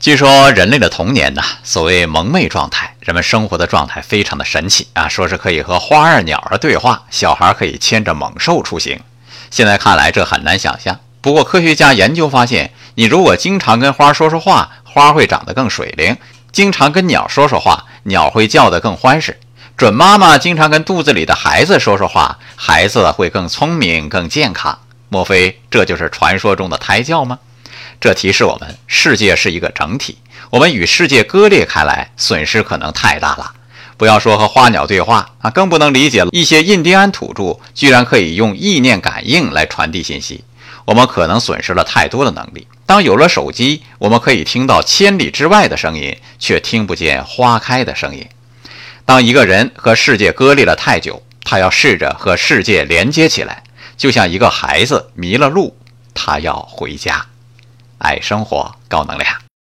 据说人类的童年呢，所谓蒙昧状态，人们生活的状态非常的神奇啊，说是可以和花儿鸟儿对话，小孩可以牵着猛兽出行。现在看来这很难想象，不过科学家研究发现，你如果经常跟花说说话，花会长得更水灵；经常跟鸟说说话，鸟会叫得更欢实。准妈妈经常跟肚子里的孩子说说话，孩子会更聪明、更健康。莫非这就是传说中的胎教吗？这提示我们，世界是一个整体，我们与世界割裂开来，损失可能太大了。不要说和花鸟对话啊，更不能理解一些印第安土著居然可以用意念感应来传递信息。我们可能损失了太多的能力。当有了手机，我们可以听到千里之外的声音，却听不见花开的声音。当一个人和世界割裂了太久，他要试着和世界连接起来，就像一个孩子迷了路，他要回家。爱生活，高能量。